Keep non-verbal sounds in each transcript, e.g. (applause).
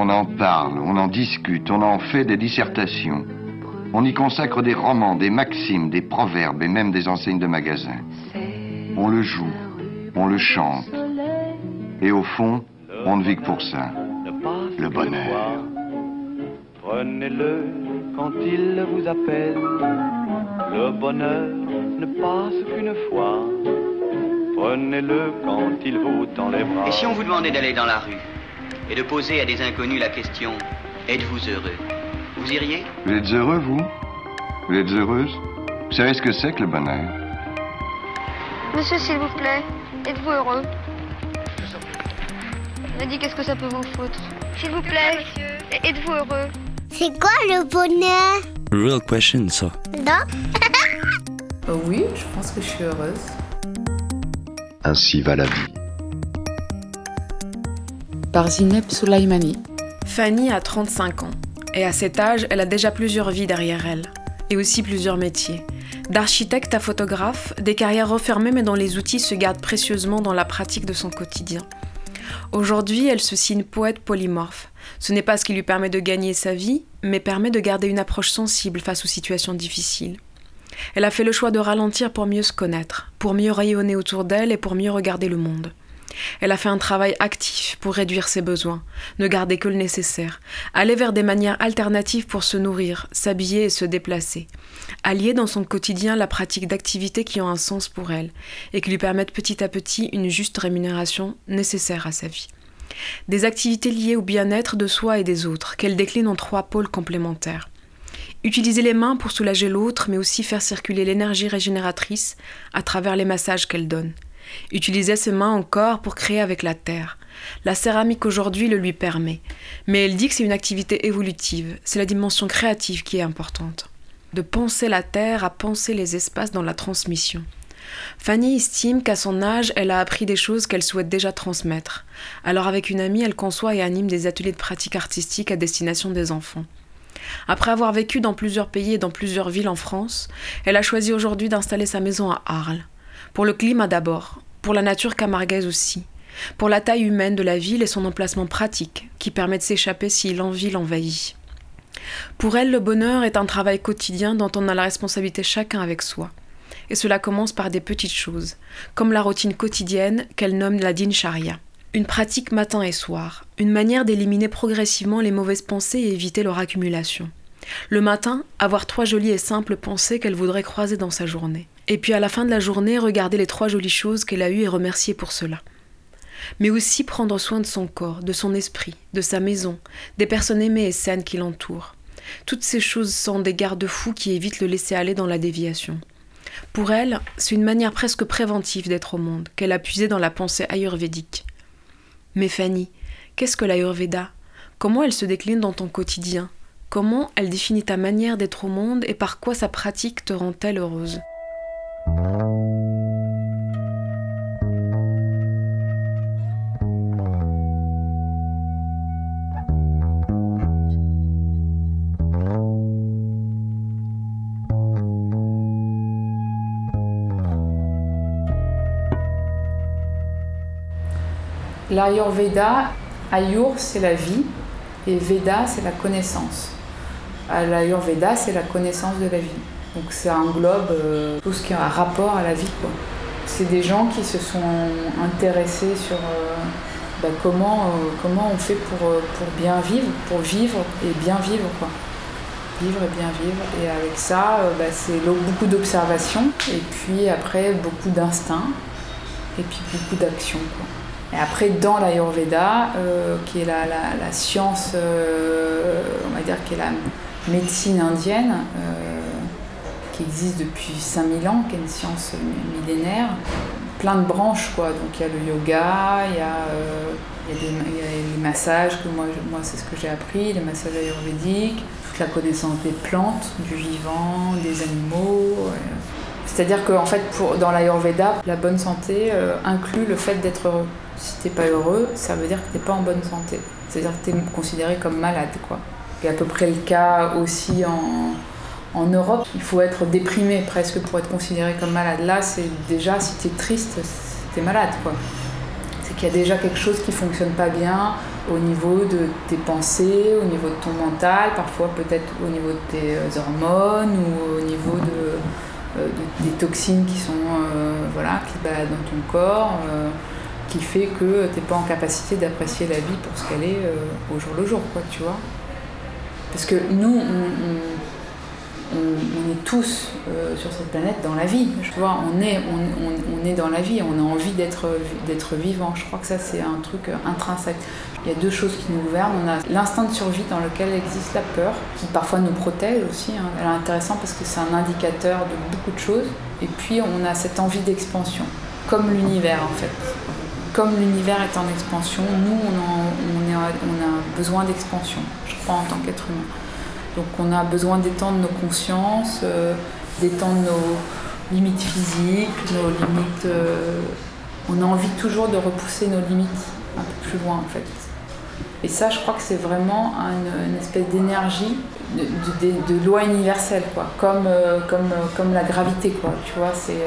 On en parle, on en discute, on en fait des dissertations. On y consacre des romans, des maximes, des proverbes et même des enseignes de magasins. On le joue, on le chante. Et au fond, on ne vit que pour ça. Le bonheur. Prenez-le quand il vous appelle. Le bonheur ne passe qu'une fois. Prenez-le quand il vous tend les bras. Et si on vous demandait d'aller dans la rue et de poser à des inconnus la question Êtes-vous heureux? Vous iriez? Vous êtes heureux, vous? Vous êtes heureuse? Vous savez ce que c'est que le bonheur? Monsieur, s'il vous plaît, êtes-vous heureux? Me dit qu'est-ce que ça peut vous foutre? S'il vous plaît, êtes-vous heureux? C'est quoi le bonheur? Real question, ça. Non. (laughs) Euh, oui, je pense que je suis heureuse. Ainsi va la vie. Par Zineb Soulaimani. Fanny a 35 ans. Et à cet âge, elle a déjà plusieurs vies derrière elle. Et aussi plusieurs métiers. D'architecte à photographe, des carrières refermées mais dont les outils se gardent précieusement dans la pratique de son quotidien. Aujourd'hui, elle se signe poète polymorphe. Ce n'est pas ce qui lui permet de gagner sa vie, mais permet de garder une approche sensible face aux situations difficiles. Elle a fait le choix de ralentir pour mieux se connaître, pour mieux rayonner autour d'elle et pour mieux regarder le monde. Elle a fait un travail actif pour réduire ses besoins, ne garder que le nécessaire, aller vers des manières alternatives pour se nourrir, s'habiller et se déplacer, allier dans son quotidien la pratique d'activités qui ont un sens pour elle et qui lui permettent petit à petit une juste rémunération nécessaire à sa vie. Des activités liées au bien-être de soi et des autres, qu'elle décline en trois pôles complémentaires. Utiliser les mains pour soulager l'autre, mais aussi faire circuler l'énergie régénératrice à travers les massages qu'elle donne. Utiliser ses mains encore pour créer avec la terre. La céramique aujourd'hui le lui permet, mais elle dit que c'est une activité évolutive, c'est la dimension créative qui est importante. De penser la terre à penser les espaces dans la transmission. Fanny estime qu'à son âge, elle a appris des choses qu'elle souhaite déjà transmettre. Alors avec une amie, elle conçoit et anime des ateliers de pratique artistique à destination des enfants. Après avoir vécu dans plusieurs pays et dans plusieurs villes en France, elle a choisi aujourd'hui d'installer sa maison à Arles. Pour le climat d'abord, pour la nature camarguaise aussi, pour la taille humaine de la ville et son emplacement pratique, qui permet de s'échapper si l'envie l'envahit. Pour elle, le bonheur est un travail quotidien dont on a la responsabilité chacun avec soi. Et cela commence par des petites choses, comme la routine quotidienne qu'elle nomme la dinsharia. Une pratique matin et soir, une manière d'éliminer progressivement les mauvaises pensées et éviter leur accumulation. Le matin, avoir trois jolies et simples pensées qu'elle voudrait croiser dans sa journée. Et puis à la fin de la journée, regarder les trois jolies choses qu'elle a eues et remercier pour cela. Mais aussi prendre soin de son corps, de son esprit, de sa maison, des personnes aimées et saines qui l'entourent. Toutes ces choses sont des garde-fous qui évitent le laisser aller dans la déviation. Pour elle, c'est une manière presque préventive d'être au monde, qu'elle a puisée dans la pensée ayurvédique. Mais Fanny, qu'est-ce que l'ayurveda? Comment elle se décline dans ton quotidien? Comment elle définit ta manière d'être au monde et par quoi sa pratique te rend-elle heureuse? L'Ayurveda, Ayur c'est la vie et Veda c'est la connaissance. L'Ayurveda c'est la connaissance de la vie. Donc ça englobe euh, tout ce qui a un rapport à la vie. C'est des gens qui se sont intéressés sur euh, bah, comment, euh, comment on fait pour, bien vivre, pour vivre et bien vivre. Quoi. Vivre et bien vivre. Et avec ça, bah, c'est beaucoup d'observation et puis après beaucoup d'instinct et puis beaucoup d'action. Et après, dans l'Ayurveda, qui est la, science, on va dire, qui est la médecine indienne, qui existe depuis 5000 ans, qui est une science millénaire, plein de branches, quoi. Donc il y a le yoga, il y a, euh, les massages, que moi c'est ce que j'ai appris, les massages ayurvédiques, toute la connaissance des plantes, du vivant, des animaux. euh. C'est-à-dire qu'en fait, pour, dans l'Ayurveda, la bonne santé euh, inclut le fait d'être heureux. Si t'es pas heureux, ça veut dire que t'es pas en bonne santé. C'est-à-dire que t'es considéré comme malade, quoi. C'est à peu près le cas aussi en, en Europe. Il faut être déprimé presque pour être considéré comme malade. Là, c'est déjà, si t'es triste, t'es malade. C'est qu'il y a déjà quelque chose qui fonctionne pas bien au niveau de tes pensées, au niveau de ton mental, parfois peut-être au niveau de tes euh, hormones ou au niveau de, euh, de- des toxines qui sont euh, voilà, qui baladent dans ton corps, qui fait que tu n'es pas en capacité d'apprécier la vie pour ce qu'elle est au jour le jour, quoi, tu vois. Parce que nous, on- on- est tous euh, sur cette planète dans la vie. On est, dans la vie, on a envie d'être, vivant. Je crois que ça, c'est un truc intrinsèque. Il y a deux choses qui nous gouvernent. On a l'instinct de survie dans lequel existe la peur, qui parfois nous protège aussi. hein. Elle est intéressante parce que c'est un indicateur de beaucoup de choses. Et puis, on a cette envie d'expansion, comme l'univers en fait. Comme l'univers est en expansion, nous, on a besoin d'expansion, je crois, en tant qu'être humain. Donc on a besoin d'étendre nos consciences, euh, d'étendre nos limites physiques, nos limites... euh, on a envie toujours de repousser nos limites un peu plus loin en fait. Et ça, je crois que c'est vraiment une, espèce d'énergie, de, loi universelle, quoi. Comme, euh, comme, la gravité, quoi. Tu vois, c'est...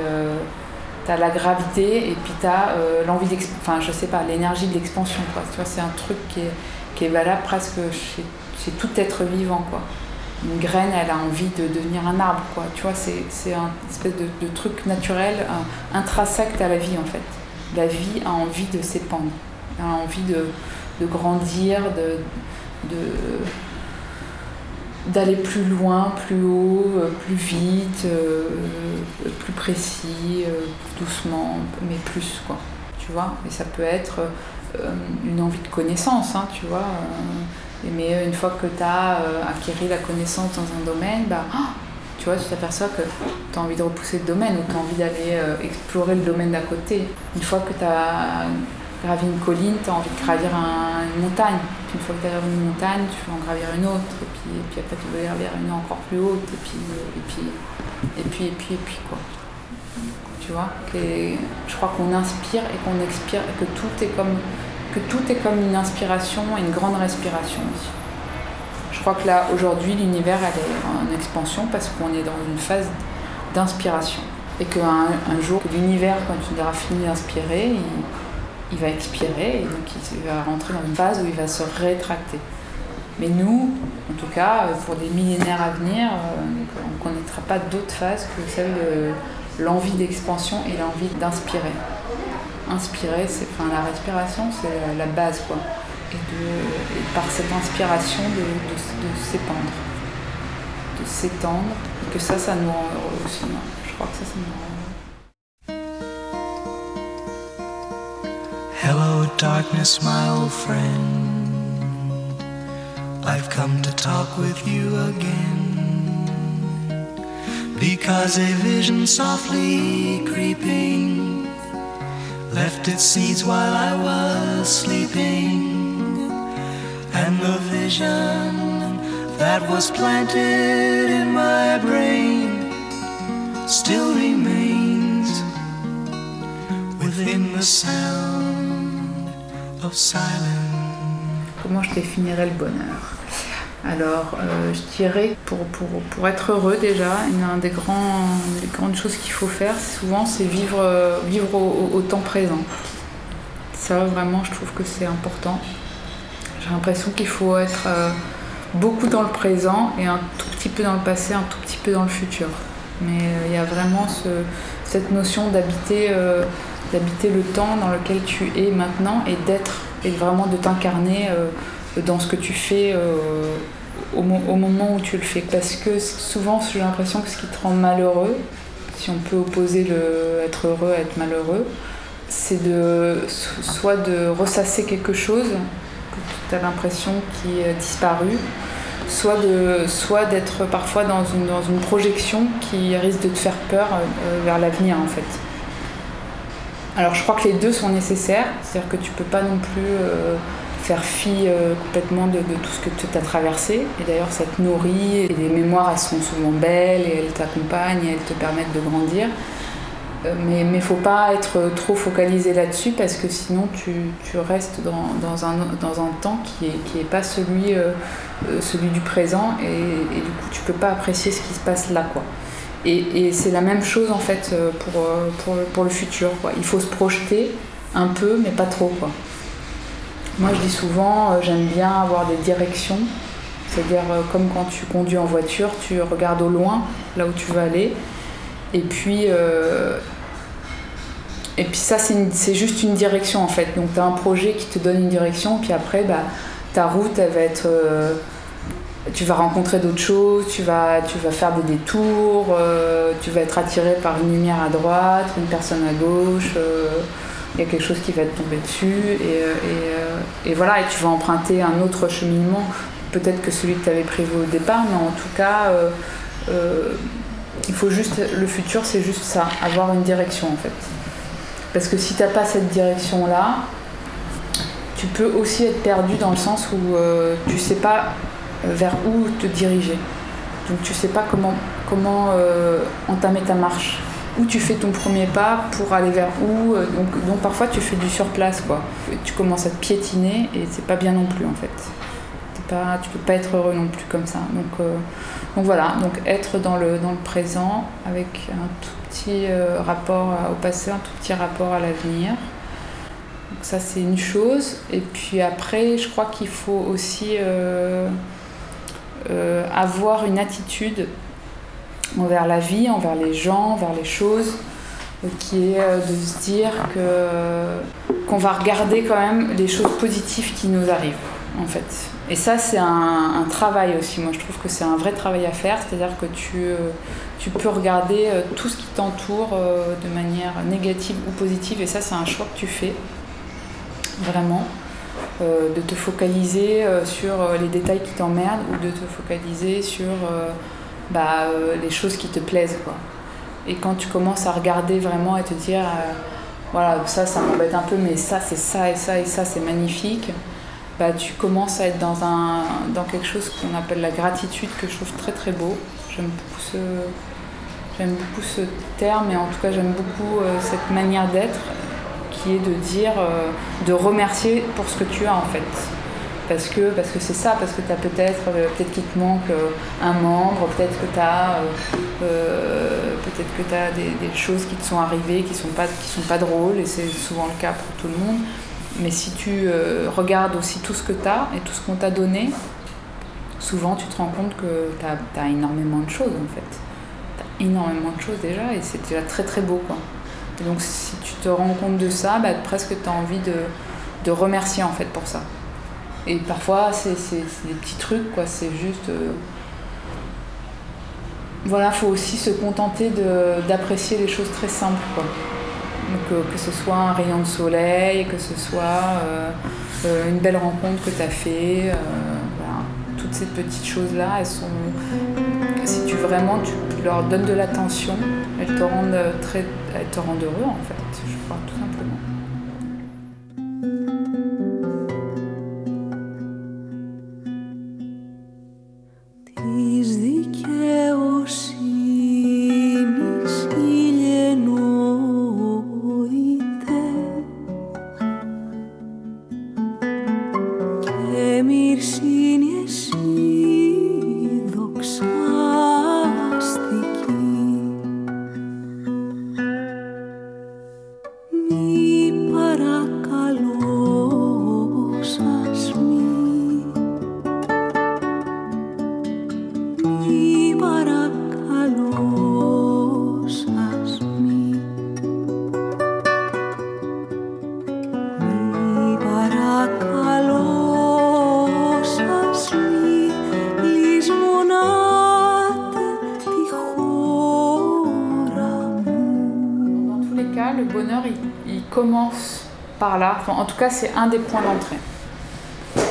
T'as la gravité et puis t'as l'envie d'expansion, enfin je sais pas, l'énergie de l'expansion quoi. Tu vois, c'est un truc qui est, qui est valable presque chez, chez tout être vivant quoi. Une graine, elle a envie de devenir un arbre quoi. Tu vois, c'est, c'est un espèce de, truc naturel, un- intrinsèque à la vie en fait. La vie a envie de s'épandre, elle a envie de, de grandir, de, de, d'aller plus loin, plus haut, plus vite, euh, plus précis, euh, doucement, mais plus quoi. Tu vois Et ça peut être euh, une envie de connaissance, hein, tu vois. Euh, mais une fois que tu as acquis la connaissance dans un domaine, bah, ah, tu vois, tu t'aperçois que tu as envie de repousser le domaine ou tu as envie d'aller euh, explorer le domaine d'à côté. Une fois que tu as gravi une colline, tu as envie de gravir un- une montagne. Une fois que tu as gravi une montagne, tu veux en gravir une autre. Et puis, puis après, tu veux gravir une encore plus haute. Et puis, et puis, et puis, et puis, quoi. Tu vois? Je crois qu'on inspire et qu'on expire et que tout est comme, que tout est comme une inspiration et une grande respiration aussi. Je crois que là, aujourd'hui, l'univers, est en expansion parce qu'on est dans une phase d'inspiration. Et qu'un un jour, l'univers, quand il aura fini d'inspirer, il, va expirer et donc il va rentrer dans une phase où il va se rétracter. Mais nous, en tout cas, pour des millénaires à venir, euh, on ne connaîtra pas d'autre phase que celle de l'envie d'expansion et l'envie d'inspirer. Inspirer, c'est, enfin, la respiration, c'est la, base, quoi. Et, de, et par cette inspiration, de, de- de s'épandre, de s'étendre, que ça, ça nous rend heureux aussi. moi. Je crois que ça, ça nous rend heureux. Hello, darkness, my old friend. I've come to talk with you again. Because a vision softly creeping left its seeds while I was sleeping. And the vision that was planted in my brain still remains within the sound of silence. Comment je définirais le bonheur Alors, euh, je dirais, pour, pour, pour être heureux déjà, une un des, grandes choses qu'il faut faire, souvent, c'est vivre, euh, vivre au, temps présent. Ça, vraiment, je trouve que c'est important. J'ai l'impression qu'il faut être euh, beaucoup dans le présent et un tout petit peu dans le passé, un tout petit peu dans le futur. Mais il y a vraiment ce- cette notion d'habiter d'habiter le temps dans lequel tu es maintenant et d'être, et vraiment de t'incarner dans ce que tu fais euh, au, mo- au moment où tu le fais. Parce que souvent, j'ai l'impression que ce qui te rend malheureux, si on peut opposer le être heureux à être malheureux, c'est de so- soit de ressasser quelque chose que tu as l'impression qui a disparu, soit soit d'être parfois dans une, dans une projection qui risque de te faire peur euh, vers l'avenir en fait. Alors je crois que les deux sont nécessaires, c'est-à-dire que tu peux pas non plus euh, faire fi euh, complètement de, tout ce que tu as traversé. Et d'ailleurs ça te nourrit, et les mémoires elles sont souvent belles et elles t'accompagnent et elles te permettent de grandir. Euh, Mais il ne faut pas être trop focalisé là-dessus parce que sinon tu, tu restes dans, dans un, dans un temps qui n'est qui est pas celui, euh, celui du présent et, et du coup tu peux pas apprécier ce qui se passe là. Quoi. Et, et c'est la même chose en fait pour, pour, pour le futur. Quoi. Il faut se projeter un peu mais pas trop. Quoi. Moi, je dis souvent, j'aime bien avoir des directions. C'est-à-dire, comme quand tu conduis en voiture, tu regardes au loin, là où tu veux aller. Et puis, et puis ça, c'est juste une direction en fait. Donc tu as un projet qui te donne une direction, puis après, bah, ta route, elle va être... Euh, tu vas rencontrer d'autres choses, tu vas, tu vas faire des détours, euh, tu vas être attiré par une lumière à droite, une personne à gauche, euh, il y a quelque chose qui va te tomber dessus, et, et, voilà, et tu vas emprunter un autre cheminement, peut-être que celui que tu avais prévu au départ, mais en tout cas, il faut juste, le futur c'est juste ça, avoir une direction en fait. Parce que si tu n'as pas cette direction-là, tu peux aussi être perdu dans le sens où euh, tu ne sais pas euh, vers où te diriger. Donc tu ne sais pas comment, euh, entamer ta marche. Où tu fais ton premier pas pour aller vers où. Donc, donc parfois tu fais du surplace. Quoi. Tu commences à te piétiner et c'est pas bien non plus en fait. Pas, tu peux pas être heureux non plus comme ça. Donc, donc voilà, donc être dans le, présent avec un tout petit euh, rapport au passé, un tout petit rapport à l'avenir. Donc ça c'est une chose. Et puis après, je crois qu'il faut aussi euh, euh, avoir une attitude envers la vie, envers les gens, envers les choses, qui est de se dire que qu'on va regarder quand même les choses positives qui nous arrivent en fait. Et ça, c'est un, travail aussi. Moi, je trouve que c'est un vrai travail à faire. C'est-à-dire que tu, euh, tu peux regarder euh, tout ce qui t'entoure euh, de manière négative ou positive. Et ça, c'est un choix que tu fais. Vraiment. de te focaliser sur les détails qui t'emmerdent ou de te focaliser sur bah, les choses qui te plaisent. Quoi. Et quand tu commences à regarder vraiment et te dire, voilà, ça, ça m'embête un peu, mais ça, c'est ça et ça et ça, c'est magnifique bah, tu commences à être dans, un, dans quelque chose qu'on appelle la gratitude, que je trouve très très beau. J'aime beaucoup ce, j'aime beaucoup ce terme et en tout cas j'aime beaucoup euh, cette manière d'être qui est de dire, euh, de remercier pour ce que tu as en fait. Parce que parce que c'est ça, parce que tu as peut-être, euh, peut-être qu'il te manque un membre, peut-être que tu as, peut-être que des, choses qui te sont arrivées qui sont, sont pas drôles et c'est souvent le cas pour tout le monde. Mais si tu euh, regardes aussi tout ce que tu as et tout ce qu'on t'a donné, souvent tu te rends compte que tu as, énormément de choses en fait. Tu as énormément de choses déjà et c'est déjà très très beau. Quoi. Donc si tu te rends compte de ça, bah, presque tu as envie de, de, remercier en fait pour ça. Et parfois c'est des petits trucs, quoi. c'est juste... Euh, voilà, faut aussi se contenter d'apprécier les choses très simples. Quoi. Euh, que ce soit un rayon de soleil, que ce soit euh, une belle rencontre que tu as fait. Toutes ces petites choses-là, elles sont. Si tu vraiment tu leur donnes de l'attention, elles te rendent très, elles te rendent heureux en fait, je crois simplement. en tout cas, c'est un des points d'entrée.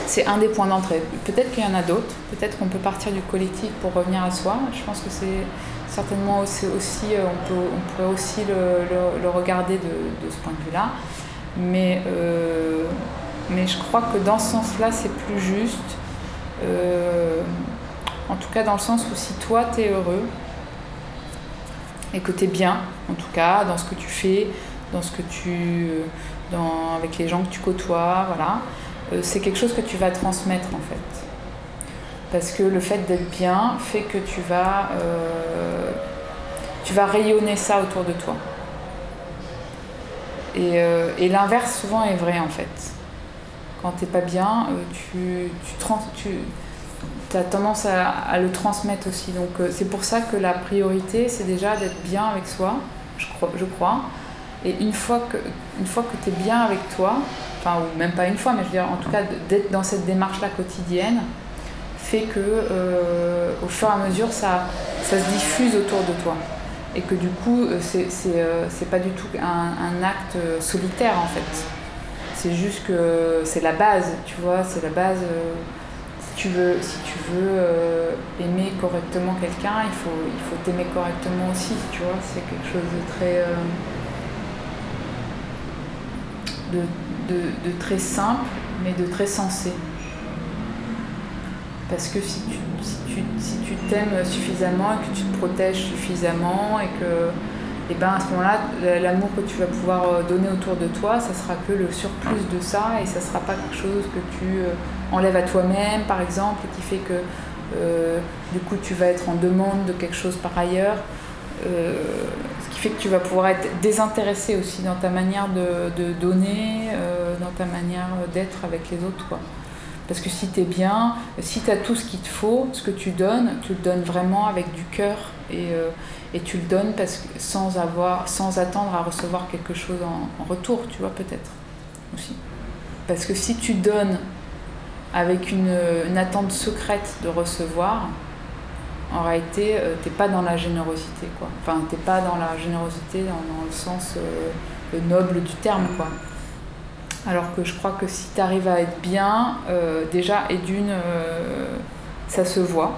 C'est un des points d'entrée. Peut-être qu'il y en a d'autres. Peut-être qu'on peut partir du collectif pour revenir à soi. Je pense que c'est certainement aussi, euh, on, peut, on pourrait aussi le, regarder de, ce point de vue-là. Mais, euh, mais je crois que dans ce sens-là, c'est plus juste. Euh, en tout cas, dans le sens où si toi, tu es heureux et que tu es bien, en tout cas, dans ce que tu fais, dans ce que tu avec les gens que tu côtoies, voilà, euh, c'est quelque chose que tu vas transmettre en fait. Parce que le fait d'être bien fait que tu vas, euh, tu vas rayonner ça autour de toi. Et, euh, et l'inverse souvent est vrai en fait. quand t'es pas bien, tu, tu, tu as tendance à, le transmettre aussi. Donc c'est pour ça que la priorité, c'est déjà d'être bien avec soi. Je crois. Et une fois que, une fois que tu es bien avec toi, enfin, ou même pas une fois, mais je veux dire, en tout cas, d'être dans cette démarche-là quotidienne, fait que euh, au fur et à mesure, ça, ça se diffuse autour de toi. Et que du coup, euh, c'est euh, pas du tout un, acte solitaire en fait. C'est juste que c'est la base, tu vois, c'est la base. si tu veux, si tu veux aimer correctement quelqu'un, il faut il faut t'aimer correctement aussi, tu vois. C'est quelque chose de très de, très simple, mais de très sensé. Parce que si tu t'aimes suffisamment et que tu te protèges suffisamment et que et eh ben à ce moment-là, l'amour que tu vas pouvoir euh, donner autour de toi, ça sera que le surplus de ça et ça sera pas quelque chose que tu euh, enlèves à toi-même, par exemple, qui fait que euh, du coup tu vas être en demande de quelque chose par ailleurs fait que tu vas pouvoir être désintéressé aussi dans ta manière de, donner, euh, dans ta manière d'être avec les autres. Quoi. Parce que si tu es bien, si tu as tout ce qu'il te faut, ce que tu donnes, tu le donnes vraiment avec du cœur et, euh, et tu le donnes parce que sans, avoir, sans attendre à recevoir quelque chose en, retour, tu vois, peut-être aussi. Parce que si tu donnes avec une, une attente secrète de recevoir, en réalité, euh, t'es pas dans la générosité, quoi. Enfin, t'es pas dans la générosité dans, le sens euh, noble du terme, quoi. Alors que je crois que si tu arrives à être bien, euh, déjà, et d'une, ça se voit.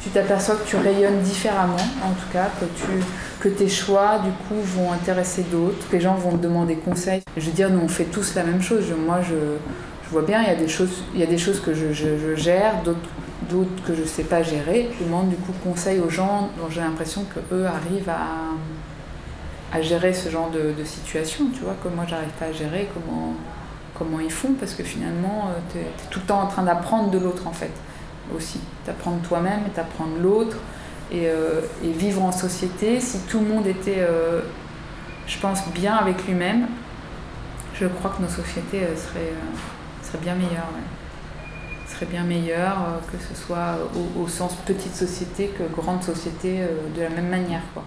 Tu t'aperçois que tu rayonnes différemment, en tout cas, que, tu, que tes choix, du coup, vont intéresser d'autres, que les gens vont te demander conseil. Je veux dire, nous, on fait tous la même chose. moi, je, vois bien, il y a des choses, y a des choses que je gère, d'autres d'autres que je ne sais pas gérer. Je demande du coup conseil aux gens dont j'ai l'impression qu'eux arrivent à, gérer ce genre de, situation, tu vois, que moi j'arrive pas à gérer, comment, comment ils font, parce que finalement euh, tu es, tout le temps en train d'apprendre de l'autre en fait, aussi. T'apprendre toi-même et t'apprendre l'autre, et, euh, et, vivre en société. Si tout le monde était, euh, je pense, bien avec lui-même, je crois que nos sociétés seraient bien meilleures serait bien meilleur, euh, que ce soit au, sens petite société que grande société euh, de la même manière. Quoi.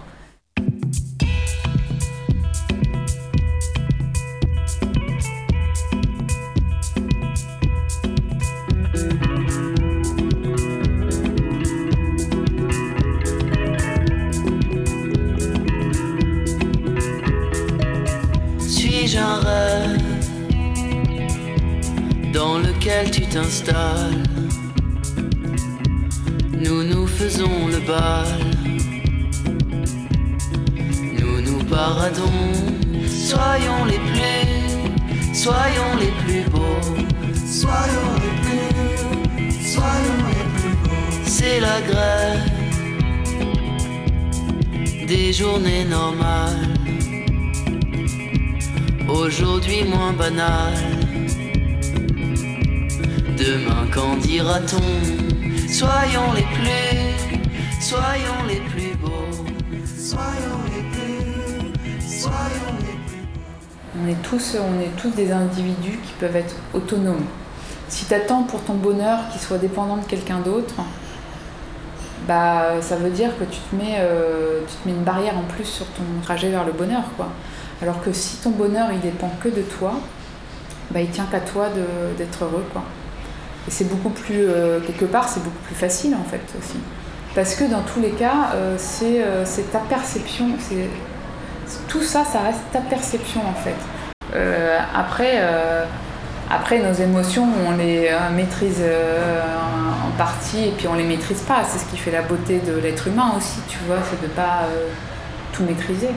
Journées normales. Aujourd'hui moins banales Demain, qu'en dira-t-on? Soyons les plus, soyons les plus beaux, soyons les plus, soyons les plus beaux. On est tous, on est tous des individus qui peuvent être autonomes. Si tu attends pour ton bonheur qu'il soit dépendant de quelqu'un d'autre, bah, ça veut dire que tu te, mets, euh, tu te mets une barrière en plus sur ton trajet vers le bonheur. Quoi. Alors que si ton bonheur il dépend que de toi, bah, il tient qu'à toi d'être heureux. Quoi. Et c'est beaucoup plus, euh, quelque part, c'est beaucoup plus facile en fait aussi. Parce que dans tous les cas, euh, c'est ta perception, tout ça, ça reste ta perception en fait. après, après, nos émotions, on les maîtrise et puis on les maîtrise pas. C'est ce qui fait la beauté de l'être humain aussi, tu vois, c'est de pas tout maîtriser.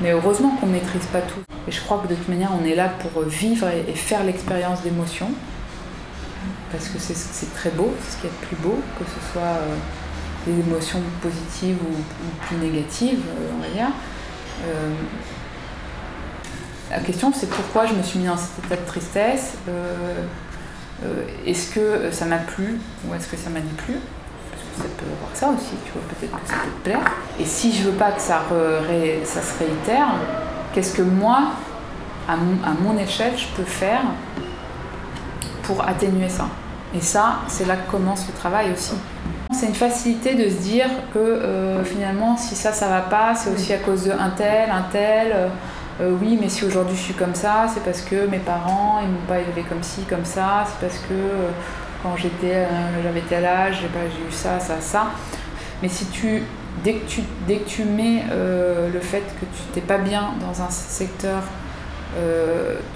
Mais heureusement qu'on maîtrise pas tout. Et je crois que de toute manière, on est là pour vivre et faire l'expérience d'émotions parce que c'est très beau, c'est ce qui est le plus beau, que ce soit euh, des émotions positives ou, plus négatives, euh, on va dire. Euh, la question c'est pourquoi je me suis mis dans cet état de tristesse. Est-ce que ça m'a plu ou est-ce que ça m'a déplu Parce que ça peut avoir ça aussi, tu vois, peut-être que ça peut te plaire. Et si je veux pas que ça, ça se réitère, qu'est-ce que moi, à mon échelle, je peux faire pour atténuer ça? Et ça, c'est là que commence le travail aussi. C'est une facilité de se dire que euh, finalement, si ça, ça va pas, c'est aussi à cause de un tel, un tel. Euh, euh, oui, mais si aujourd'hui je suis comme ça, c'est parce que mes parents, ils m'ont pas élevé comme ci, comme ça. C'est parce que quand j'étais, j'avais tel âge, j'ai, j'ai eu ça, ça, ça. Mais si tu, dès que tu, dès que tu mets le fait que tu t'es pas bien dans un secteur,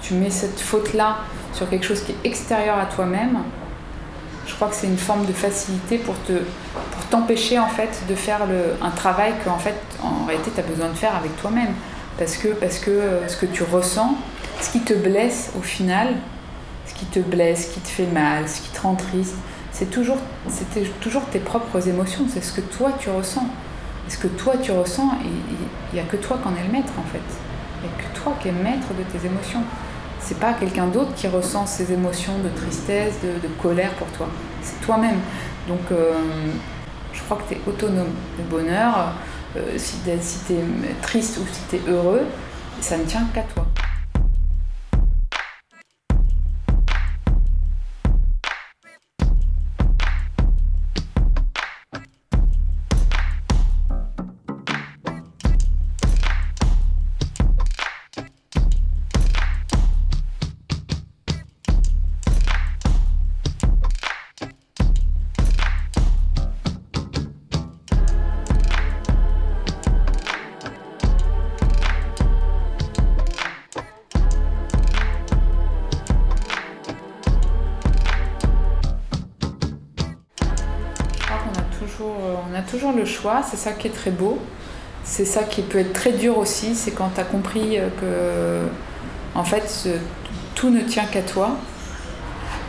tu mets cette faute-là sur quelque chose qui est extérieur à toi-même, je crois que c'est une forme de facilité pour te pour t'empêcher en fait de faire le, un travail que fait en réalité tu as besoin de faire avec toi-même parce que parce que euh, ce que tu ressens ce qui te blesse au final ce qui te blesse ce qui te fait mal ce qui te rend triste c'est toujours toujours tes propres émotions c'est ce que toi tu ressens ce que toi tu ressens il n'y a que toi qu'en est le maître en fait il n'y a que toi qui es maître de tes émotions c'est pas quelqu'un d'autre qui ressent ces émotions de tristesse, de, colère pour toi. C'est toi-même. Donc, euh, je crois que tu es autonome. Le bonheur, si tu es triste ou si tu es heureux, ça ne tient qu'à toi. C'est ça qui est très beau. C'est ça qui peut être très dur aussi, c'est quand tu as compris euh, que en fait tout ne tient qu'à toi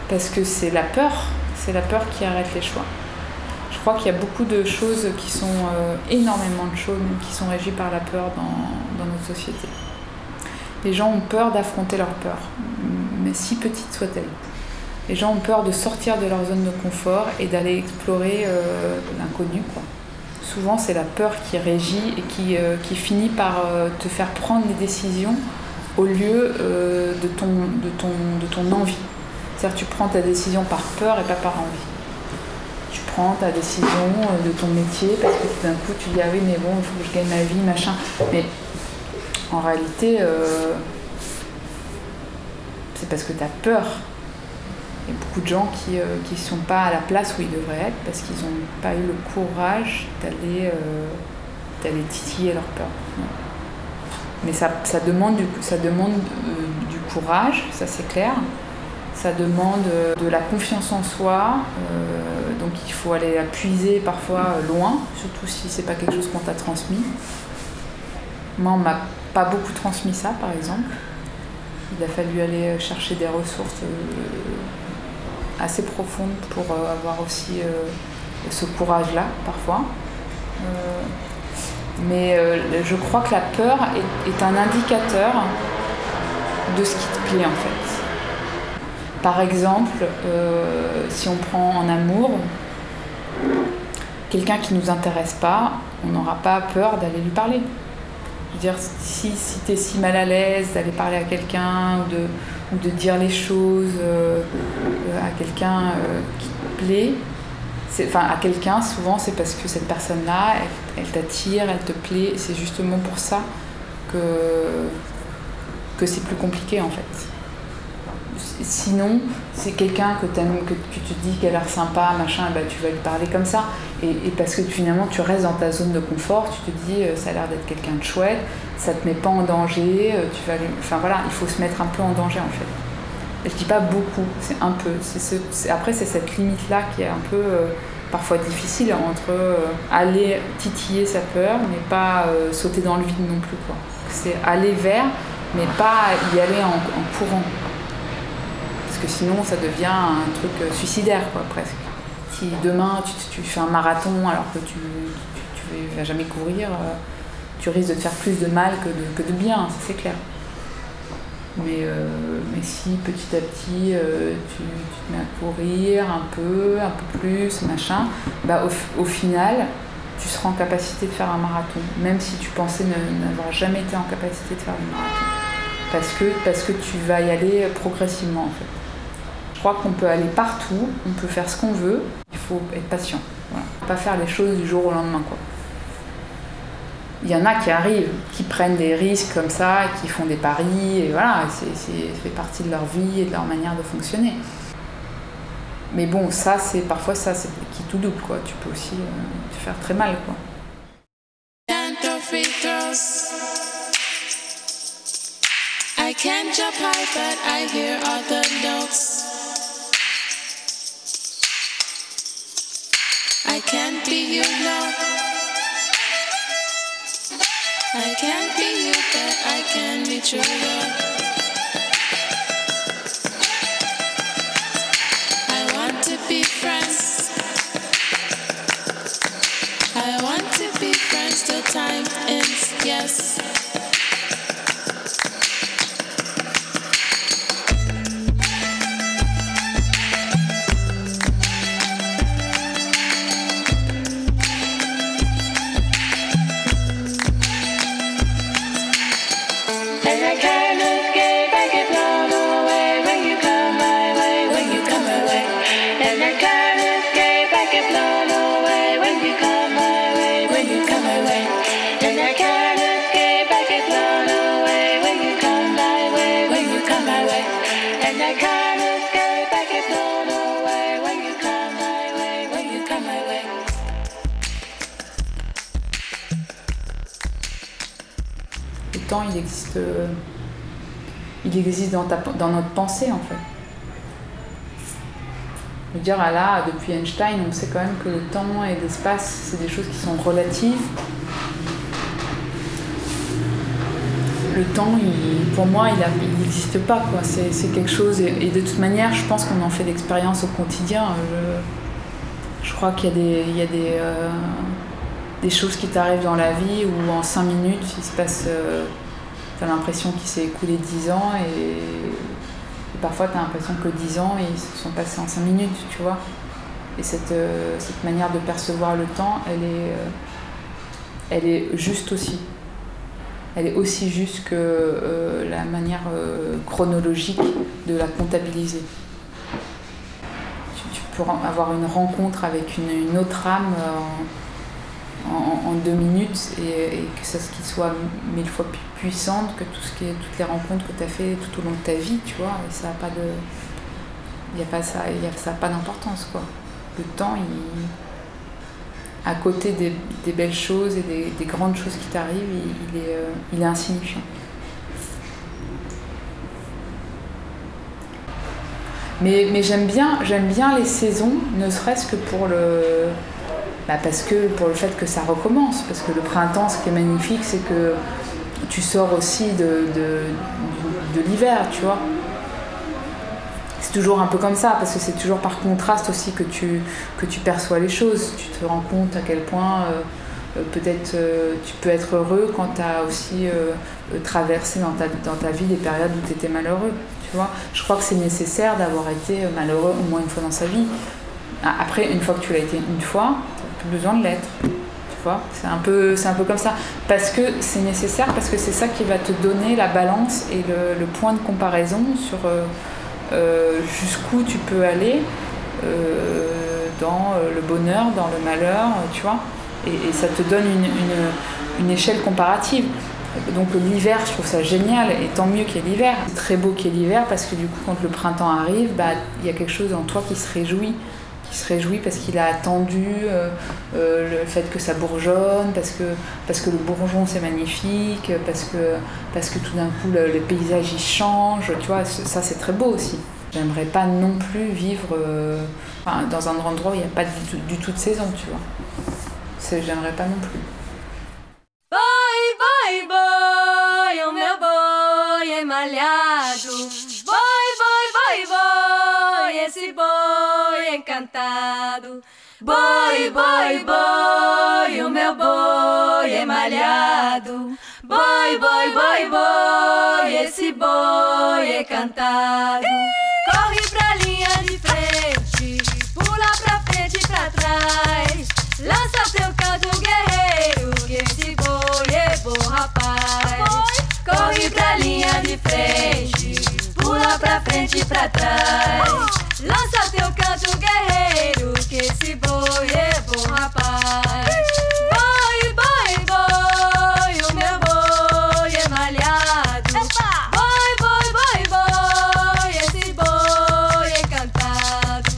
parce que c'est la peur, c'est la peur qui arrête les choix. Je crois qu'il y a beaucoup de choses qui sont euh, énormément de choses qui sont régies par la peur dans, dans notre société. Les gens ont peur d'affronter leur peur, mais si petite soit-elle. Les gens ont peur de sortir de leur zone de confort et d'aller explorer euh, l'inconnu. Souvent, c'est la peur qui régit et qui, euh, finit par euh, te faire prendre des décisions au lieu de, ton, de, ton, de ton envie. C'est-à-dire tu prends ta décision par peur et pas par envie. Tu prends ta décision de ton métier parce que tout d'un coup tu dis ah oui mais bon il faut que je gagne ma vie, machin. Mais en réalité, c'est parce que tu as peur il y a beaucoup de gens qui ne euh, sont pas à la place où ils devraient être parce qu'ils n'ont pas eu le courage d'aller euh, titiller leur peur. Mais ça, ça demande, du, ça demande euh, du courage, ça c'est clair. Ça demande de la confiance en soi, donc il faut aller la puiser parfois loin, surtout si c'est pas quelque chose qu'on t'a transmis. Moi, on m'a pas beaucoup transmis ça, par exemple. Il a fallu aller chercher des ressources assez profonde pour euh, avoir aussi euh, ce courage-là parfois. Euh, mais je crois que la peur est, un indicateur de ce qui te plaît en fait. Par exemple, si on prend en amour, quelqu'un qui ne nous intéresse pas, on n'aura pas peur d'aller lui parler. Dire, si, si tu es si mal à l'aise d'aller parler à quelqu'un de, de dire les choses euh, à quelqu'un euh, qui te plaît. Enfin, à quelqu'un, souvent, c'est parce que cette personne-là, elle, t'attire, elle te plaît. C'est justement pour ça que c'est plus compliqué, en fait. Sinon, c'est quelqu'un que, tu te dis qu'elle a l'air sympa, machin, bah, tu vas lui parler comme ça. Et, parce que finalement, tu restes dans ta zone de confort, tu te dis, euh, ça a l'air d'être quelqu'un de chouette, ça te met pas en danger, euh, tu vas Enfin voilà, il faut se mettre un peu en danger en fait. je dis pas beaucoup, c'est un peu. Après, c'est cette limite-là qui est un peu euh, parfois difficile entre aller titiller sa peur, mais pas sauter dans le vide non plus. C'est aller vers, mais pas y aller en courant que sinon ça devient un truc euh, suicidaire, quoi, presque. Si demain tu, fais un marathon alors que tu ne vas jamais courir, euh, tu risques de te faire plus de mal que de, bien, ça c'est clair. Mais, euh, mais si petit à petit tu, te mets à courir un peu, un peu plus, machin, bah au, final, tu seras en capacité de faire un marathon, même si tu pensais n'avoir jamais été en capacité de faire un marathon. Parce que, parce que tu vas y aller progressivement en fait. Crois qu'on peut aller partout, on peut faire ce qu'on veut, il faut être patient. Voilà. Pas faire les choses du jour au lendemain. Quoi. Il y en a qui arrivent, qui prennent des risques comme ça, qui font des paris, et voilà, c'est, ça fait partie de leur vie et de leur manière de fonctionner. Mais bon, ça, c'est parfois ça, c'est qui tout double, quoi. Tu peux aussi euh, te faire très mal, quoi. I jump I hear. Can't be you, no. I can't be you, but I can be true, love. I want to be friends. I want to be friends till time ends, yes. Il existe, euh, il existe dans, dans notre pensée en fait. Je veux dire, là, depuis Einstein, on sait quand même que le temps et l'espace, c'est des choses qui sont relatives. Le temps, pour moi, il n'existe pas. C'est quelque chose, et, de toute manière, je pense qu'on en fait l'expérience au quotidien. Je, crois qu'il y a des, euh, des, choses qui t'arrivent dans la vie où en cinq minutes, il se passe euh, tu l'impression qu'il s'est écoulé 10 ans et, parfois tu as l'impression que 10 ans ils se sont passés en 5 minutes, tu vois. Et cette, euh, cette, manière de percevoir le temps, elle est, euh, elle est juste aussi. Elle est aussi juste que euh, la manière chronologique de la comptabiliser. Tu, peux avoir une rencontre avec une autre âme en, deux minutes et, que ça qui soit mille fois plus puissante que tout ce qui est, toutes les rencontres que tu as fait tout au long de ta vie, tu vois. Et ça n'a pas de. Y a pas ça, y ça pas d'importance, quoi. Le temps, il, à côté des, belles choses et des, des grandes choses qui t'arrivent, il, est, euh, il est insignifiant. Mais, mais j'aime bien, j'aime bien les saisons, ne serait-ce que pour le, bah parce que pour le fait que ça recommence, parce que le printemps, ce qui est magnifique, c'est que tu sors aussi de, de, l'hiver, tu vois. C'est toujours un peu comme ça, parce que c'est toujours par contraste aussi que tu, que tu perçois les choses. Tu te rends compte à quel point euh, euh, peut-être euh, tu peux être heureux quand tu as aussi traversé dans ta, dans ta vie des périodes où tu étais malheureux. Tu vois Je crois que c'est nécessaire d'avoir été malheureux au moins une fois dans sa vie. Après, une fois que tu l'as été une fois, besoin de l'être. Tu vois, c'est un peu, un peu comme ça. Parce que c'est nécessaire, parce que c'est ça qui va te donner la balance et le, point de comparaison sur euh, euh, jusqu'où tu peux aller euh, dans le bonheur, dans le malheur, tu vois. Et, ça te donne une, une, échelle comparative. Donc l'hiver, je trouve ça génial, et tant mieux qu'il y ait l'hiver. C'est très beau qu'il y ait l'hiver parce que du coup, quand le printemps arrive, bah, il y a quelque chose en toi qui se réjouit se réjouit parce qu'il a attendu euh, euh, le fait que ça bourgeonne, parce que, parce que le bourgeon c'est magnifique, parce que, parce que tout d'un coup le, paysage il change, tu vois, ça c'est très beau aussi. J'aimerais pas non plus vivre euh, dans un endroit où il n'y a pas du tout, de saison, tu vois. J'aimerais pas non plus. Boi, boi, boi, o meu boi é malhado. Boi, boi, boi, boi, esse boi é cantado. Corre pra linha de frente, pula pra frente e pra trás. Lança seu canto guerreiro, que esse boi é bom rapaz. Corre pra linha de frente, pula pra frente e pra trás. Lança teu canto guerreiro, que esse boi é bom rapaz. Boi, boi, boi, o meu boi é malhado. Boi, boi, boi, boi, esse boi é cantado.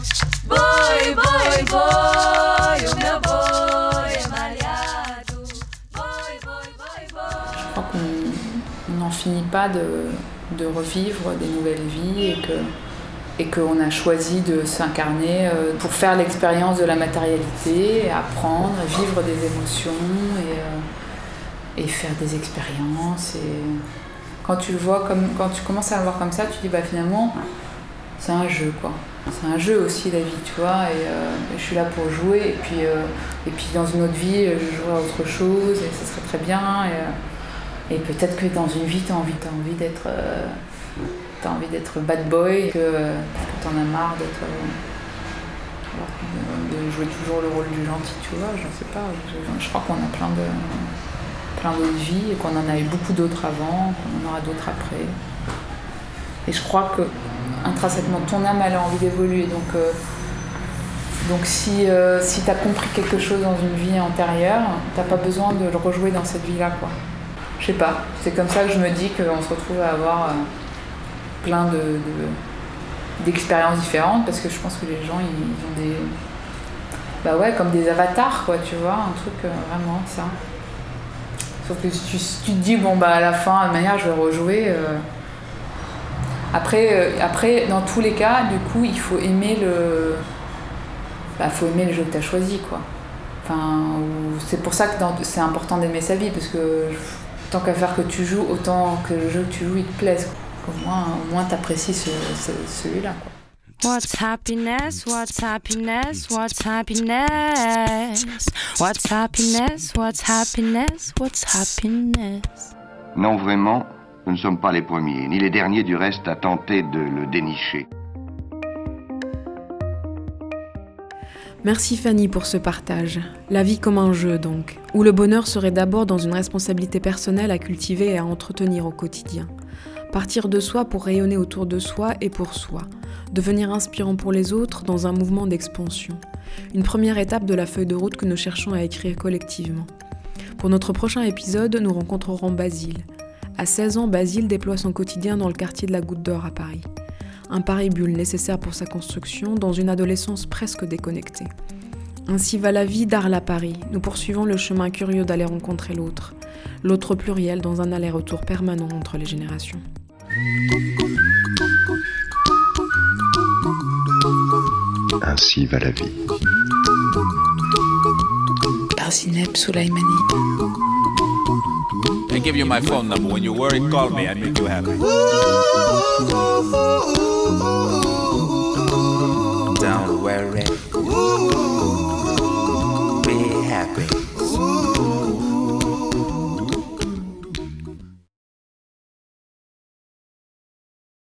Boi, boi, boi, o meu boi é malhado. Boi, boi, boi, boi. Je crois qu'on n'en finit pas de, de revivre des nouvelles vies et que et qu'on a choisi de s'incarner euh, pour faire l'expérience de la matérialité, apprendre, vivre des émotions et, euh, et, faire des expériences. Et quand tu le vois comme quand tu commences à le voir comme ça, tu dis bah finalement c'est un jeu quoi. C'est un jeu aussi la vie, tu vois. Et, euh, je suis là pour jouer et puis et puis dans une autre vie je jouerai à autre chose et ça serait très bien. Et, peut-être que dans une vie tu as envie, as envie d'être t'as envie d'être bad boy, que, t'en as marre d'être. De, jouer toujours le rôle du gentil, tu vois, je sais pas. Je, je crois qu'on a plein de plein d'autres vies et qu'on en a eu beaucoup d'autres avant, qu'on en aura d'autres après. Et je crois que intrinsèquement ton âme elle a envie d'évoluer. Donc, euh, donc si, euh, si tu as compris quelque chose dans une vie antérieure, t'as pas besoin de le rejouer dans cette vie-là. quoi. Je sais pas, c'est comme ça que je me dis qu'on se retrouve à avoir. Euh, plein de, d'expériences différentes parce que je pense que les gens ils, ont des bah ouais comme des avatars quoi tu vois un truc euh, vraiment ça. Sauf que tu, tu, te dis bon bah à la fin de manière je vais rejouer euh... après euh, après dans tous les cas du coup il faut aimer le bah faut aimer le jeu que tu as choisi quoi. Enfin c'est pour ça que c'est important d'aimer sa vie parce que tant qu'à faire que tu joues autant que le jeu que tu joues il te plaise quoi au moins, au moins t'apprécies ce, ce, celui-là. Quoi. What's happiness? What's happiness? What's happiness? What's happiness? What's happiness? What's happiness? Non, vraiment, nous ne sommes pas les premiers, ni les derniers du reste à tenter de le dénicher. Merci Fanny pour ce partage. La vie comme un jeu donc, où le bonheur serait d'abord dans une responsabilité personnelle à cultiver et à entretenir au quotidien. Partir de soi pour rayonner autour de soi et pour soi. Devenir inspirant pour les autres dans un mouvement d'expansion. Une première étape de la feuille de route que nous cherchons à écrire collectivement. Pour notre prochain épisode, nous rencontrerons Basile. À 16 ans, Basile déploie son quotidien dans le quartier de la Goutte d'Or à Paris. Un paribule nécessaire pour sa construction dans une adolescence presque déconnectée. Ainsi va la vie d'Arles à Paris. Nous poursuivons le chemin curieux d'aller rencontrer l'autre. L'autre pluriel dans un aller-retour permanent entre les générations. Ainsi va la vie. Par Zineb Soulaimani. I give you my phone number. When you're worried, call me. I make you happy. Don't worry.